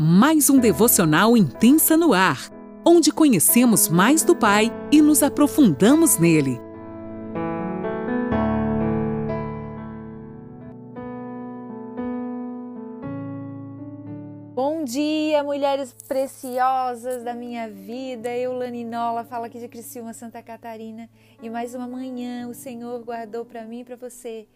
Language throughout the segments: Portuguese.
mais um devocional intensa no ar, onde conhecemos mais do Pai e nos aprofundamos nele. Bom dia, mulheres preciosas da minha vida. Eu, Laninola, falo aqui de Criciúma, Santa Catarina. E mais uma manhã o Senhor guardou para mim e para você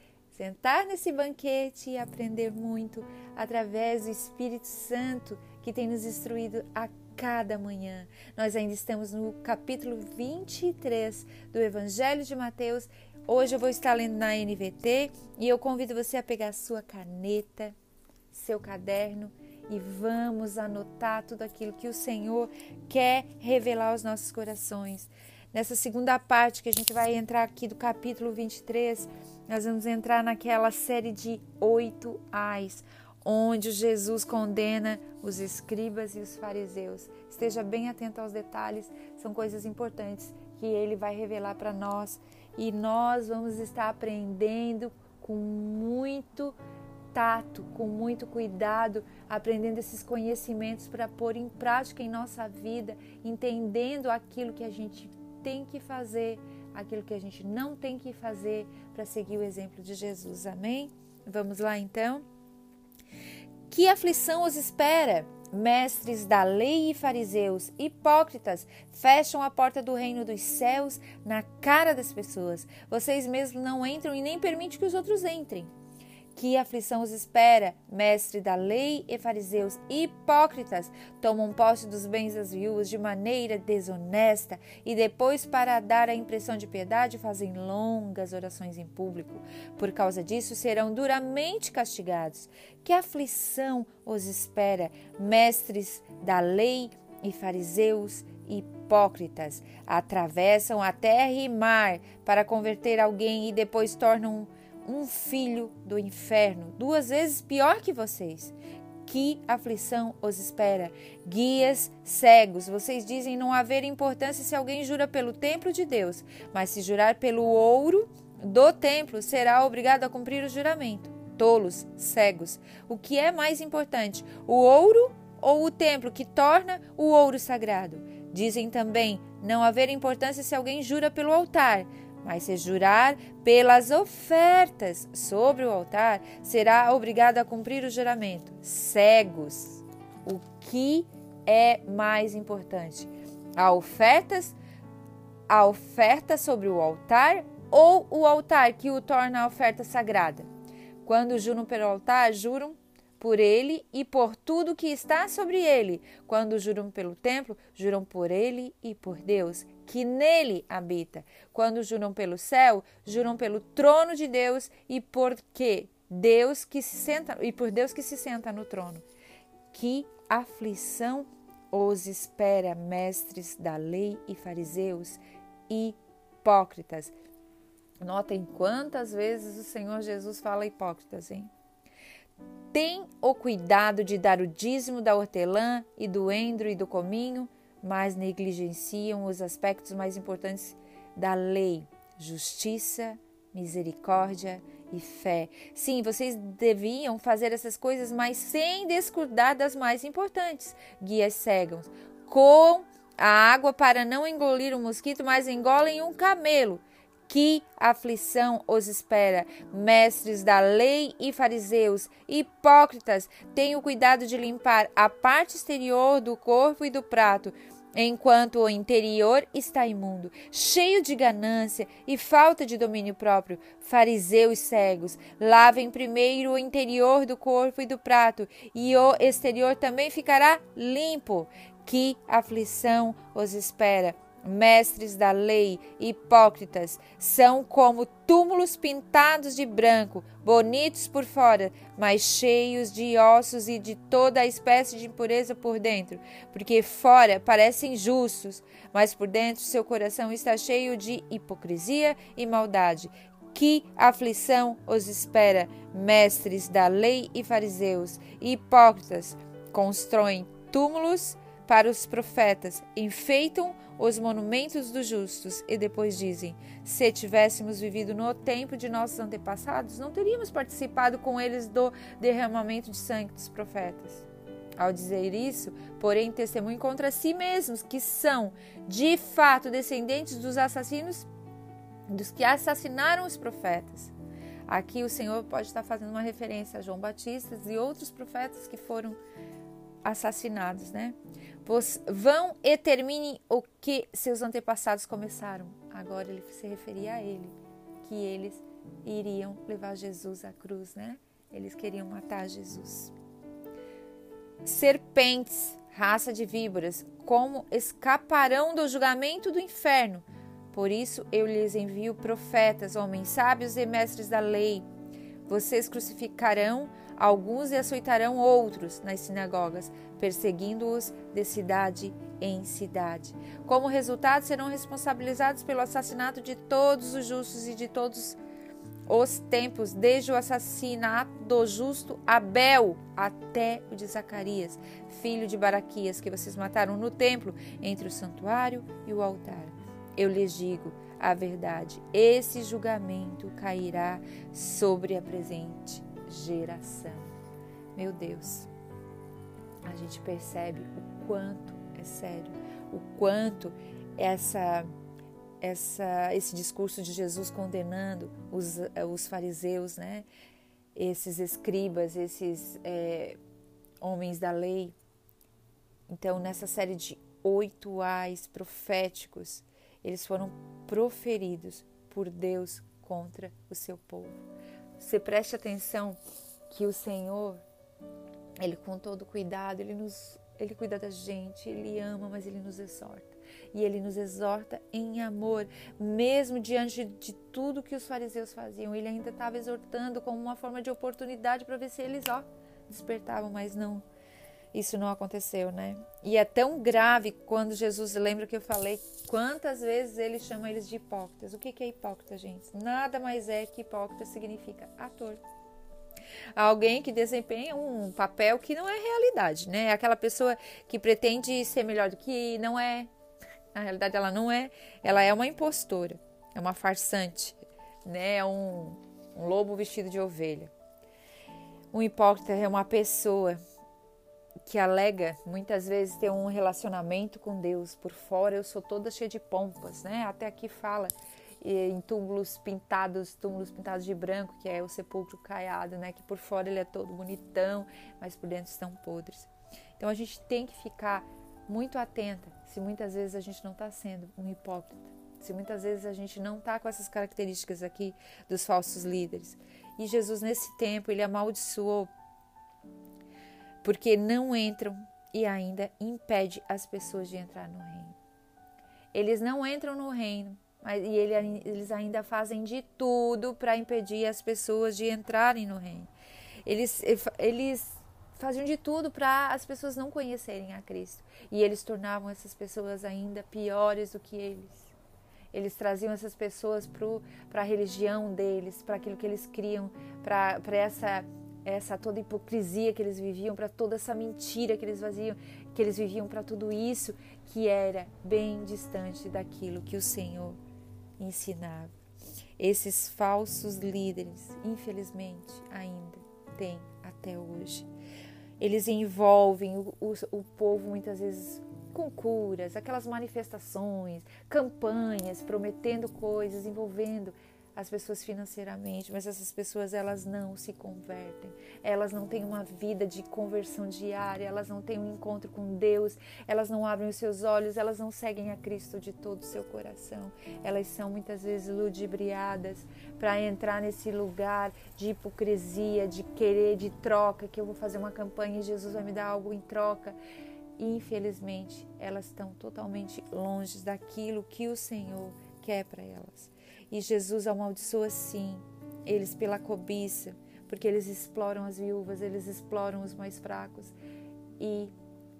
sentar nesse banquete e aprender muito através do Espírito Santo que tem nos instruído a cada manhã. Nós ainda estamos no capítulo 23 do Evangelho de Mateus. Hoje eu vou estar lendo na NVT e eu convido você a pegar sua caneta, seu caderno e vamos anotar tudo aquilo que o Senhor quer revelar aos nossos corações. Nessa segunda parte que a gente vai entrar aqui do capítulo 23, nós vamos entrar naquela série de oito ais, onde Jesus condena os escribas e os fariseus. Esteja bem atento aos detalhes, são coisas importantes que ele vai revelar para nós e nós vamos estar aprendendo com muito tato, com muito cuidado, aprendendo esses conhecimentos para pôr em prática em nossa vida, entendendo aquilo que a gente tem que fazer, aquilo que a gente não tem que fazer para seguir o exemplo de Jesus. Amém? Vamos lá então? Que aflição os espera? Mestres da lei e fariseus, hipócritas, fecham a porta do reino dos céus na cara das pessoas. Vocês mesmos não entram e nem permitem que os outros entrem. Que aflição os espera, mestre da lei e fariseus hipócritas, tomam posse dos bens das viúvas de maneira desonesta e depois, para dar a impressão de piedade, fazem longas orações em público. Por causa disso, serão duramente castigados. Que aflição os espera, mestres da lei e fariseus hipócritas, atravessam a terra e mar para converter alguém e depois tornam um filho do inferno, duas vezes pior que vocês. Que aflição os espera. Guias cegos, vocês dizem não haver importância se alguém jura pelo templo de Deus, mas se jurar pelo ouro do templo, será obrigado a cumprir o juramento. Tolos, cegos. O que é mais importante, o ouro ou o templo que torna o ouro sagrado? Dizem também não haver importância se alguém jura pelo altar, mas se jurar pelas ofertas sobre o altar, será obrigado a cumprir o juramento. Cegos. O que é mais importante? A ofertas, a oferta sobre o altar ou o altar que o torna a oferta sagrada? Quando juram pelo altar, juram por ele e por tudo que está sobre ele. Quando juram pelo templo, juram por ele e por Deus que nele habita. Quando juram pelo céu, juram pelo trono de Deus e porque Deus que se senta e por Deus que se senta no trono. Que aflição os espera, mestres da lei e fariseus hipócritas. Notem quantas vezes o Senhor Jesus fala hipócritas, hein? Tem o cuidado de dar o dízimo da hortelã e do endro e do cominho, mas negligenciam os aspectos mais importantes da lei: justiça, misericórdia e fé. Sim, vocês deviam fazer essas coisas, mas sem descuidar das mais importantes. Guias cegos, com a água para não engolir o um mosquito, mas engolem um camelo. Que aflição os espera, mestres da lei e fariseus, hipócritas, tenham cuidado de limpar a parte exterior do corpo e do prato, enquanto o interior está imundo, cheio de ganância e falta de domínio próprio. Fariseus cegos, lavem primeiro o interior do corpo e do prato, e o exterior também ficará limpo. Que aflição os espera! Mestres da lei, hipócritas, são como túmulos pintados de branco, bonitos por fora, mas cheios de ossos e de toda a espécie de impureza por dentro, porque fora parecem justos, mas por dentro seu coração está cheio de hipocrisia e maldade. Que aflição os espera, mestres da lei e fariseus, hipócritas, constroem túmulos para os profetas, enfeitam os monumentos dos justos e depois dizem: se tivéssemos vivido no tempo de nossos antepassados, não teríamos participado com eles do derramamento de sangue dos profetas. Ao dizer isso, porém, testemunho contra si mesmos, que são, de fato, descendentes dos assassinos, dos que assassinaram os profetas. Aqui o Senhor pode estar fazendo uma referência a João Batista e outros profetas que foram assassinados, né? Vão e terminem o que seus antepassados começaram. Agora ele se referia a ele, que eles iriam levar Jesus à cruz, né? Eles queriam matar Jesus. Serpentes, raça de víboras, como escaparão do julgamento do inferno? Por isso eu lhes envio profetas, homens sábios e mestres da lei. Vocês crucificarão alguns e açoitarão outros nas sinagogas, perseguindo-os de cidade em cidade. Como resultado, serão responsabilizados pelo assassinato de todos os justos e de todos os tempos, desde o assassinato do justo Abel até o de Zacarias, filho de Baraquias, que vocês mataram no templo, entre o santuário e o altar. Eu lhes digo a verdade: esse julgamento cairá sobre a presente geração. Meu Deus, a gente percebe o quanto é sério, o quanto essa essa, esse discurso de Jesus condenando os, os fariseus, né? esses escribas, esses é, homens da lei. Então, nessa série de oito ais proféticos, eles foram proferidos por Deus contra o seu povo. Você preste atenção que o Senhor, ele com todo cuidado, ele nos ele cuida da gente, ele ama, mas ele nos exorta e ele nos exorta em amor, mesmo diante de tudo que os fariseus faziam. Ele ainda estava exortando como uma forma de oportunidade para ver se eles, ó, despertavam, mas não. Isso não aconteceu, né? E é tão grave quando Jesus lembra que eu falei quantas vezes ele chama eles de hipócritas. O que é hipócrita, gente? Nada mais é que hipócrita significa ator alguém que desempenha um papel que não é realidade, né? Aquela pessoa que pretende ser melhor do que não é, na realidade, ela não é. Ela é uma impostora, é uma farsante, né? É um, um lobo vestido de ovelha. Um hipócrita é uma pessoa que alega muitas vezes ter um relacionamento com Deus. Por fora eu sou toda cheia de pompas, né? Até aqui fala em túmulos pintados, túmulos pintados de branco, que é o sepulcro caiado, né? Que por fora ele é todo bonitão, mas por dentro estão podres. Então a gente tem que ficar muito atenta se muitas vezes a gente não está sendo um hipócrita, se muitas vezes a gente não está com essas características aqui dos falsos líderes. E Jesus, nesse tempo, ele amaldiçoou porque não entram e ainda impede as pessoas de entrar no reino. Eles não entram no reino, mas e ele, eles ainda fazem de tudo para impedir as pessoas de entrarem no reino. Eles, eles faziam de tudo para as pessoas não conhecerem a Cristo. E eles tornavam essas pessoas ainda piores do que eles. Eles traziam essas pessoas para a religião deles, para aquilo que eles criam, para essa essa toda hipocrisia que eles viviam, para toda essa mentira que eles faziam, que eles viviam para tudo isso que era bem distante daquilo que o Senhor ensinava. Esses falsos líderes, infelizmente, ainda têm até hoje eles envolvem o, o, o povo muitas vezes com curas, aquelas manifestações, campanhas, prometendo coisas, envolvendo as pessoas financeiramente, mas essas pessoas elas não se convertem, elas não têm uma vida de conversão diária, elas não têm um encontro com Deus, elas não abrem os seus olhos, elas não seguem a Cristo de todo o seu coração, elas são muitas vezes ludibriadas para entrar nesse lugar de hipocrisia, de querer, de troca, que eu vou fazer uma campanha e Jesus vai me dar algo em troca. E, infelizmente, elas estão totalmente longe daquilo que o Senhor quer para elas. E Jesus amaldiçoa sim eles pela cobiça, porque eles exploram as viúvas, eles exploram os mais fracos e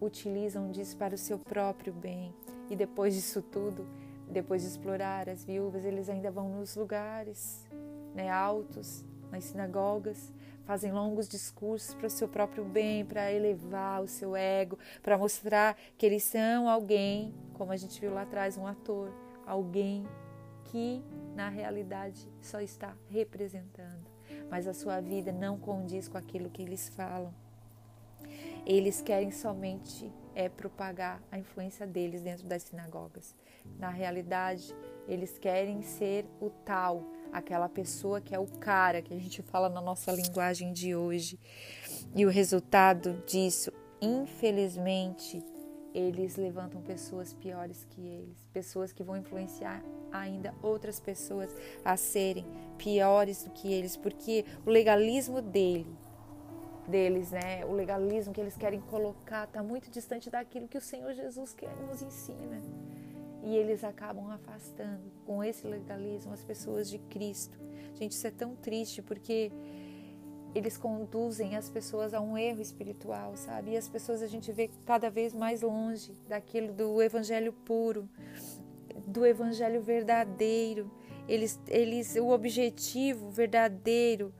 utilizam disso para o seu próprio bem. E depois disso tudo, depois de explorar as viúvas, eles ainda vão nos lugares né, altos, nas sinagogas, fazem longos discursos para o seu próprio bem, para elevar o seu ego, para mostrar que eles são alguém, como a gente viu lá atrás, um ator, alguém que na realidade só está representando, mas a sua vida não condiz com aquilo que eles falam. Eles querem somente é propagar a influência deles dentro das sinagogas. Na realidade, eles querem ser o tal, aquela pessoa que é o cara que a gente fala na nossa linguagem de hoje. E o resultado disso, infelizmente, eles levantam pessoas piores que eles, pessoas que vão influenciar ainda outras pessoas a serem piores do que eles, porque o legalismo dele, deles, né, o legalismo que eles querem colocar está muito distante daquilo que o Senhor Jesus quer nos ensina. E eles acabam afastando com esse legalismo as pessoas de Cristo. Gente, isso é tão triste porque eles conduzem as pessoas a um erro espiritual, sabe? E as pessoas a gente vê cada vez mais longe daquilo do evangelho puro, do evangelho verdadeiro. Eles, eles, o objetivo verdadeiro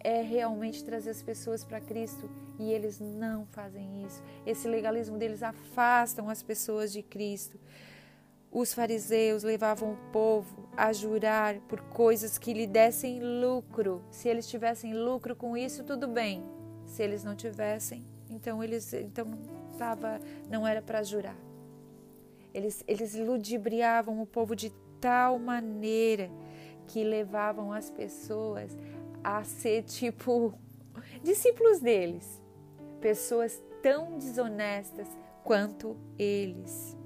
é realmente trazer as pessoas para Cristo e eles não fazem isso. Esse legalismo deles afastam as pessoas de Cristo. Os fariseus levavam o povo a jurar por coisas que lhe dessem lucro. Se eles tivessem lucro com isso, tudo bem. Se eles não tivessem, então eles então tava, não era para jurar. Eles, eles ludibriavam o povo de tal maneira que levavam as pessoas a ser tipo discípulos deles, pessoas tão desonestas quanto eles.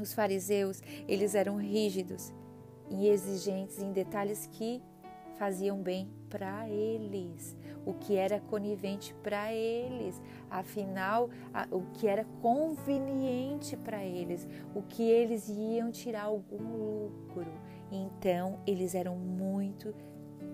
Os fariseus, eles eram rígidos e exigentes em detalhes que faziam bem para eles, o que era conivente para eles, afinal, o que era conveniente para eles, o que eles iam tirar algum lucro. Então, eles eram muito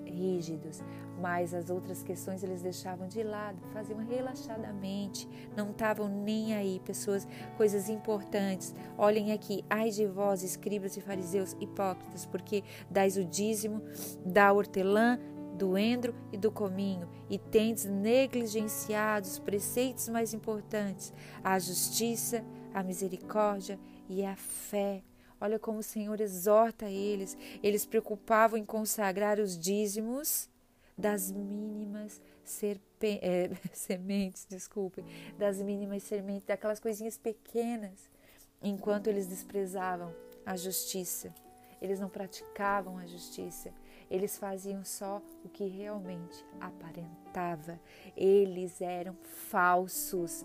rígidos, mas as outras questões eles deixavam de lado, faziam relaxadamente, não estavam nem aí. Pessoas, coisas importantes. Olhem aqui, ai de vós, escribas e fariseus hipócritas, porque dais o dízimo da hortelã, do endro e do cominho, e tendes negligenciado os preceitos mais importantes, a justiça, a misericórdia e a fé. Olha como o Senhor exorta eles. Eles preocupavam em consagrar os dízimos das mínimas é, sementes, desculpem, das mínimas sementes, daquelas coisinhas pequenas, enquanto eles desprezavam a justiça. Eles não praticavam a justiça, eles faziam só o que realmente aparentava. Eles eram falsos,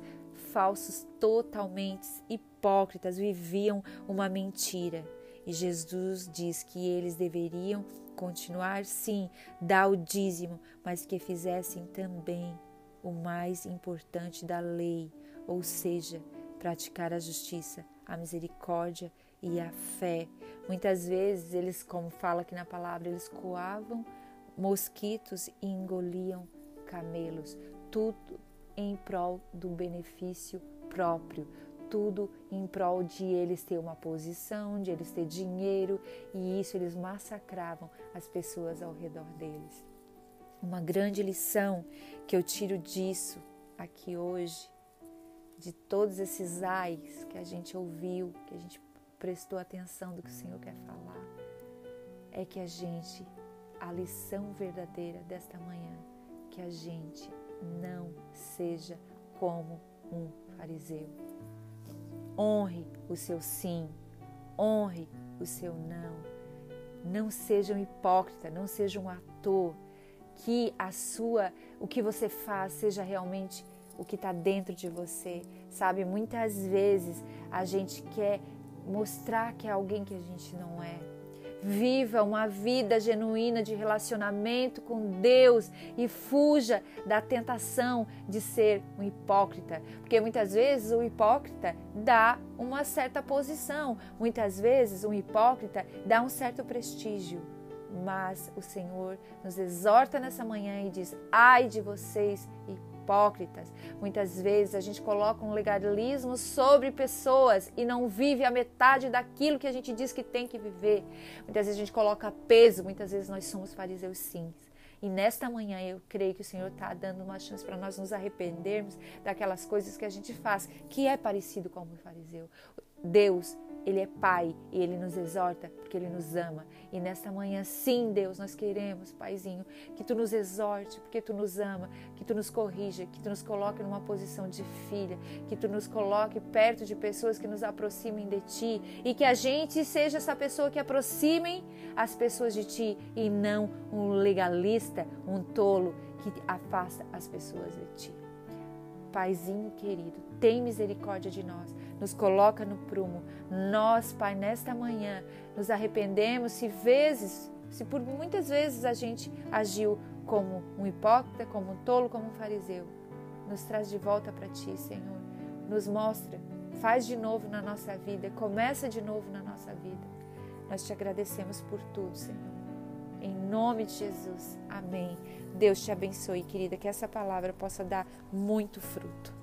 falsos totalmente, hipócritas, viviam uma mentira. E Jesus diz que eles deveriam continuar, sim, dar o dízimo, mas que fizessem também o mais importante da lei, ou seja, praticar a justiça, a misericórdia e a fé. Muitas vezes eles, como fala aqui na palavra, eles coavam mosquitos e engoliam camelos, tudo em prol do benefício próprio, tudo em prol de eles ter uma posição, de eles ter dinheiro, e isso eles massacravam as pessoas ao redor deles. Uma grande lição que eu tiro disso aqui hoje, de todos esses ais que a gente ouviu, que a gente prestou atenção do que o Senhor quer falar, é que a gente, a lição verdadeira desta manhã, que a gente não seja como um fariseu Honre o seu sim, honre o seu não. Não seja um hipócrita, não seja um ator. Que a sua, o que você faz seja realmente o que está dentro de você, sabe? Muitas vezes a gente quer mostrar que é alguém que a gente não é. Viva uma vida genuína de relacionamento com Deus e fuja da tentação de ser um hipócrita, porque muitas vezes o hipócrita dá uma certa posição, muitas vezes um hipócrita dá um certo prestígio. Mas o Senhor nos exorta nessa manhã e diz: ai de vocês, hipócritas hipócritas. Muitas vezes a gente coloca um legalismo sobre pessoas e não vive a metade daquilo que a gente diz que tem que viver. Muitas vezes a gente coloca peso, muitas vezes nós somos fariseus sim. E nesta manhã eu creio que o Senhor está dando uma chance para nós nos arrependermos daquelas coisas que a gente faz, que é parecido com o fariseu. Deus Ele é Pai e Ele nos exorta porque Ele nos ama. E nesta manhã, sim, Deus, nós queremos, Paizinho, que Tu nos exorte porque Tu nos ama, que Tu nos corrija, que Tu nos coloque numa posição de filha, que Tu nos coloque perto de pessoas que nos aproximem de Ti e que a gente seja essa pessoa que aproximem as pessoas de Ti e não um legalista, um tolo que afasta as pessoas de Ti. Paizinho querido, tem misericórdia de nós, nos coloca no prumo. Nós, Pai, nesta manhã, nos arrependemos se vezes, se por muitas vezes a gente agiu como um hipócrita, como um tolo, como um fariseu. Nos traz de volta para Ti, Senhor. Nos mostra, faz de novo na nossa vida, começa de novo na nossa vida. Nós te agradecemos por tudo, Senhor. Em nome de Jesus. Amém. Deus te abençoe, querida, que essa palavra possa dar muito fruto.